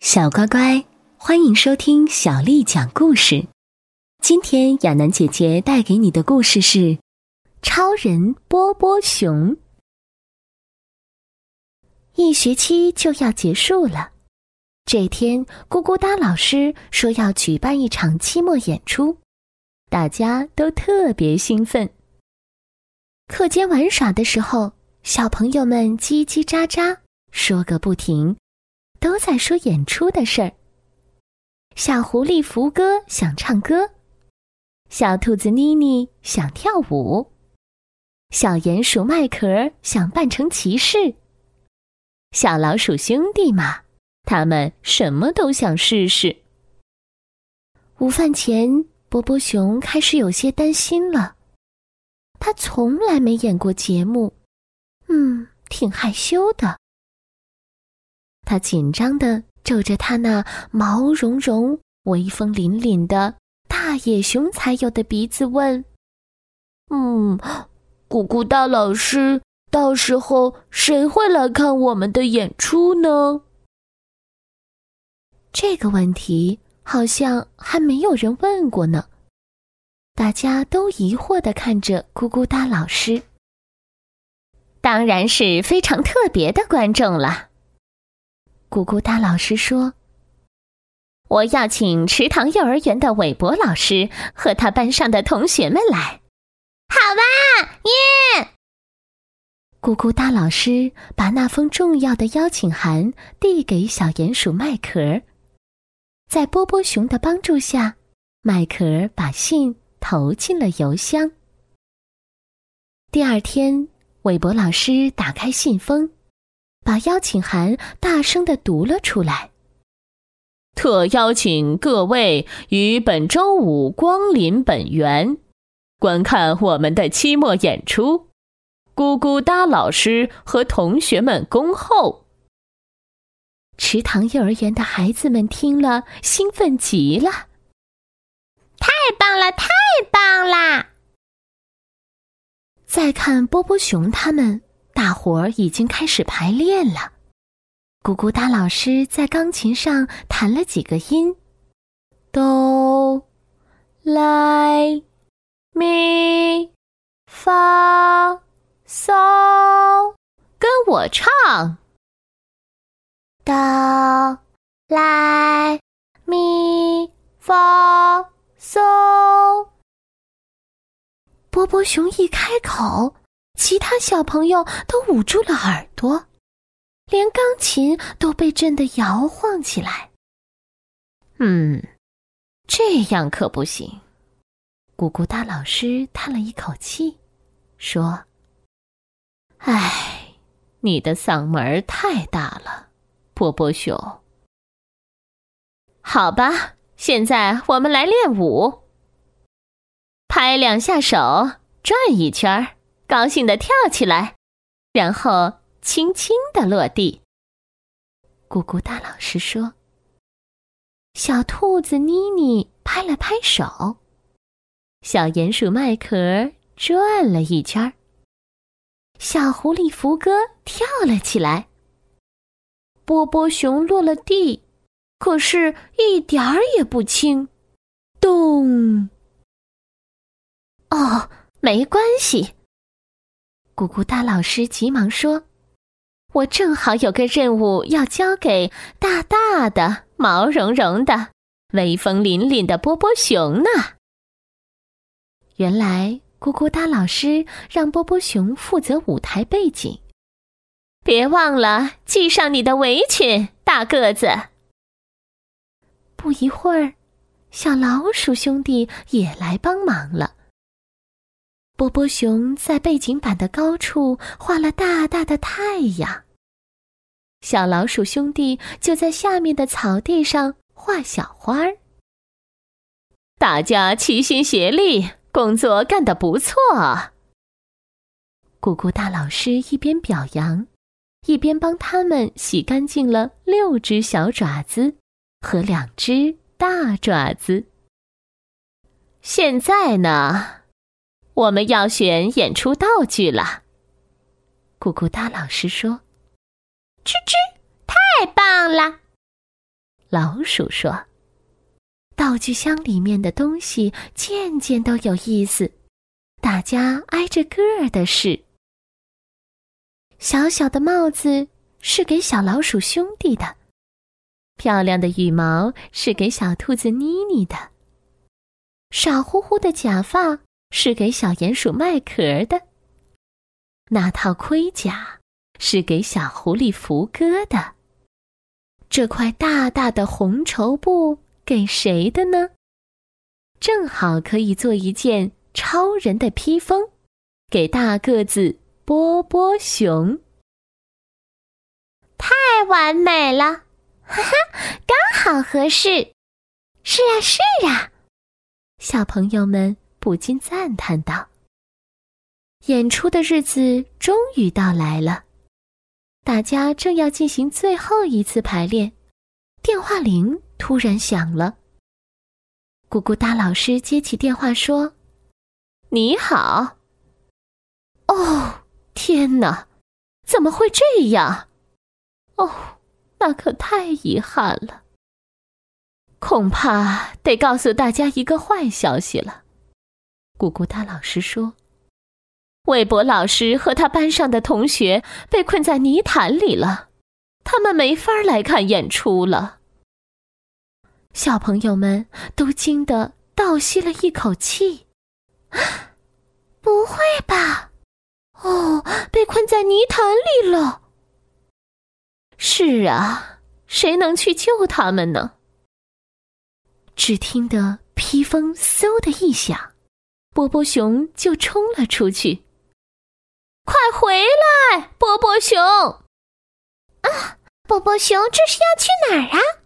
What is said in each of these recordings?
小乖乖，欢迎收听小丽讲故事。今天亚楠姐姐带给你的故事是《超人波波熊》。一学期就要结束了，这天咕咕哒老师说要举办一场期末演出，大家都特别兴奋。课间玩耍的时候，小朋友们叽叽喳喳说个不停。都在说演出的事儿。小狐狸福哥想唱歌，小兔子妮妮想跳舞，小鼹鼠麦壳想扮成骑士。小老鼠兄弟嘛，他们什么都想试试。午饭前，波波熊开始有些担心了。他从来没演过节目，嗯，挺害羞的。他紧张的皱着他那毛茸茸、威风凛凛的大野熊才有的鼻子，问：“嗯，咕咕大老师，到时候谁会来看我们的演出呢？”这个问题好像还没有人问过呢。大家都疑惑的看着咕咕哒老师。当然是非常特别的观众了。咕咕哒老师说：“我要请池塘幼儿园的韦伯老师和他班上的同学们来。”好吧，耶！咕咕哒老师把那封重要的邀请函递给小鼹鼠麦壳，在波波熊的帮助下，麦壳把信投进了邮箱。第二天，韦伯老师打开信封。把邀请函大声的读了出来。特邀请各位于本周五光临本园，观看我们的期末演出。咕咕哒老师和同学们恭候。池塘幼儿园的孩子们听了，兴奋极了。太棒了，太棒啦！再看波波熊他们。大伙儿已经开始排练了。咕咕哒老师在钢琴上弹了几个音，哆、来、咪、发、嗦，跟我唱。哆、来、咪、发、嗦。波波熊一开口。其他小朋友都捂住了耳朵，连钢琴都被震得摇晃起来。嗯，这样可不行。咕咕哒老师叹了一口气，说：“唉，你的嗓门太大了，波波熊。好吧，现在我们来练舞，拍两下手，转一圈儿。”高兴的跳起来，然后轻轻的落地。咕咕大老师说：“小兔子妮妮拍了拍手，小鼹鼠麦壳转了一圈小狐狸福哥跳了起来，波波熊落了地，可是一点儿也不轻。咚！哦，没关系。”咕咕哒老师急忙说：“我正好有个任务要交给大大的、毛茸茸的、威风凛凛的波波熊呢。”原来，咕咕哒老师让波波熊负责舞台背景。别忘了系上你的围裙，大个子。不一会儿，小老鼠兄弟也来帮忙了。波波熊在背景板的高处画了大大的太阳，小老鼠兄弟就在下面的草地上画小花儿。大家齐心协力，工作干得不错。咕咕大老师一边表扬，一边帮他们洗干净了六只小爪子和两只大爪子。现在呢？我们要选演出道具了。咕咕哒老师说：“吱吱，太棒了！”老鼠说：“道具箱里面的东西件件都有意思，大家挨着个儿的试。小小的帽子是给小老鼠兄弟的，漂亮的羽毛是给小兔子妮妮的，傻乎乎的假发是给小鼹鼠卖壳的，那套盔甲是给小狐狸福哥的。”这块大大的红绸布给谁的呢？正好可以做一件超人的披风，给大个子波波熊。太完美了，哈哈，刚好合适。是啊，是啊，小朋友们不禁赞叹道。演出的日子终于到来了。大家正要进行最后一次排练，电话铃突然响了。咕咕哒老师接起电话说：“你好。”哦，天哪，怎么会这样？哦，那可太遗憾了。恐怕得告诉大家一个坏消息了。咕咕哒老师说。韦伯老师和他班上的同学被困在泥潭里了，他们没法来看演出了。小朋友们都惊得倒吸了一口气：“不会吧？哦，被困在泥潭里了！”“是啊，谁能去救他们呢？”只听得披风嗖的一响，波波熊就冲了出去。快回来，波波熊！啊，波波熊，这是要去哪儿啊？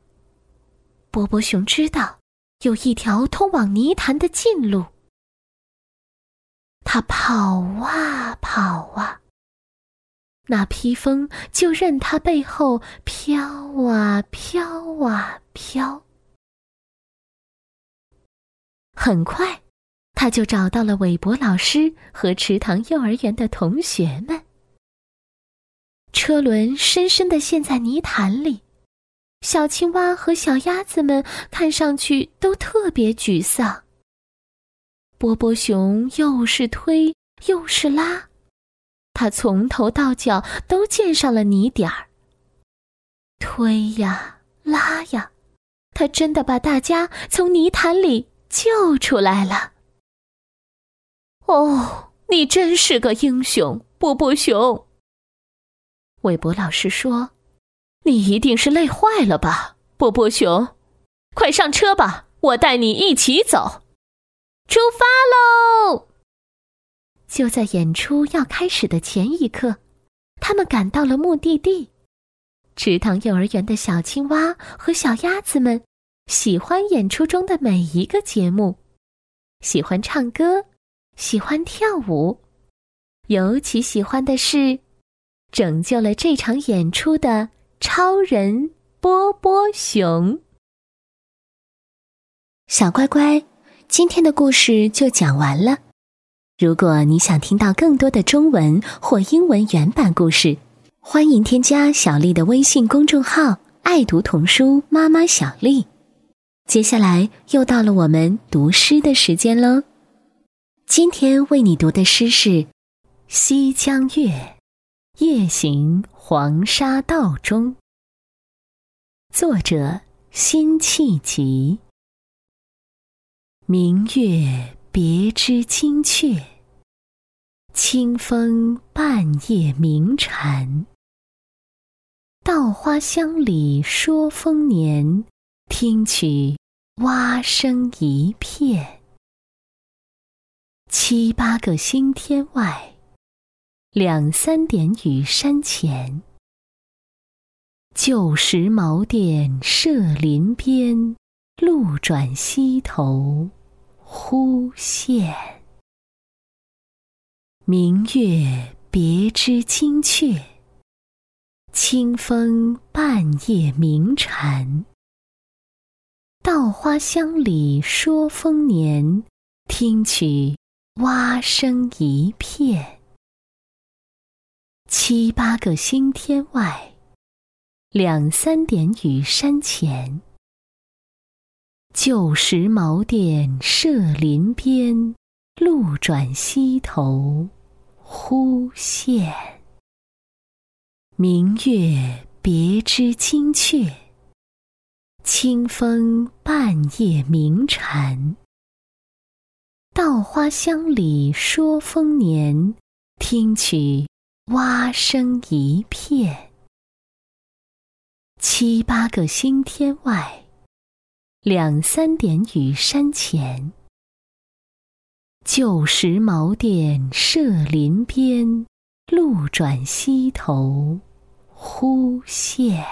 波波熊知道有一条通往泥潭的近路。他跑啊跑啊，那披风就任他背后飘啊飘啊飘。很快。他就找到了韦伯老师和池塘幼儿园的同学们。车轮深深的陷在泥潭里，小青蛙和小鸭子们看上去都特别沮丧。波波熊又是推又是拉，他从头到脚都溅上了泥点儿。推呀拉呀，他真的把大家从泥潭里救出来了。哦，你真是个英雄，波波熊。韦伯老师说：“你一定是累坏了吧，波波熊？快上车吧，我带你一起走。出发喽！”就在演出要开始的前一刻，他们赶到了目的地。池塘幼儿园的小青蛙和小鸭子们喜欢演出中的每一个节目，喜欢唱歌。喜欢跳舞，尤其喜欢的是拯救了这场演出的超人波波熊。小乖乖，今天的故事就讲完了。如果你想听到更多的中文或英文原版故事，欢迎添加小丽的微信公众号“爱读童书妈妈小丽”。接下来又到了我们读诗的时间喽。今天为你读的诗是《西江月·夜行黄沙道中》，作者辛弃疾。明月别枝惊鹊，清风半夜鸣蝉。稻花香里说丰年，听取蛙声一片。七八个星天外，两三点雨山前。旧时茅店社林边，路转溪头忽见。明月别枝惊鹊，清风半夜鸣蝉。稻花香里说丰年，听取。蛙声一片，七八个星天外，两三点雨山前。旧时茅店社林边，路转溪头忽见。明月别枝惊鹊，清风半夜鸣蝉。稻花香里说丰年，听取蛙声一片。七八个星天外，两三点雨山前。旧时茅店社林边，路转溪头忽见。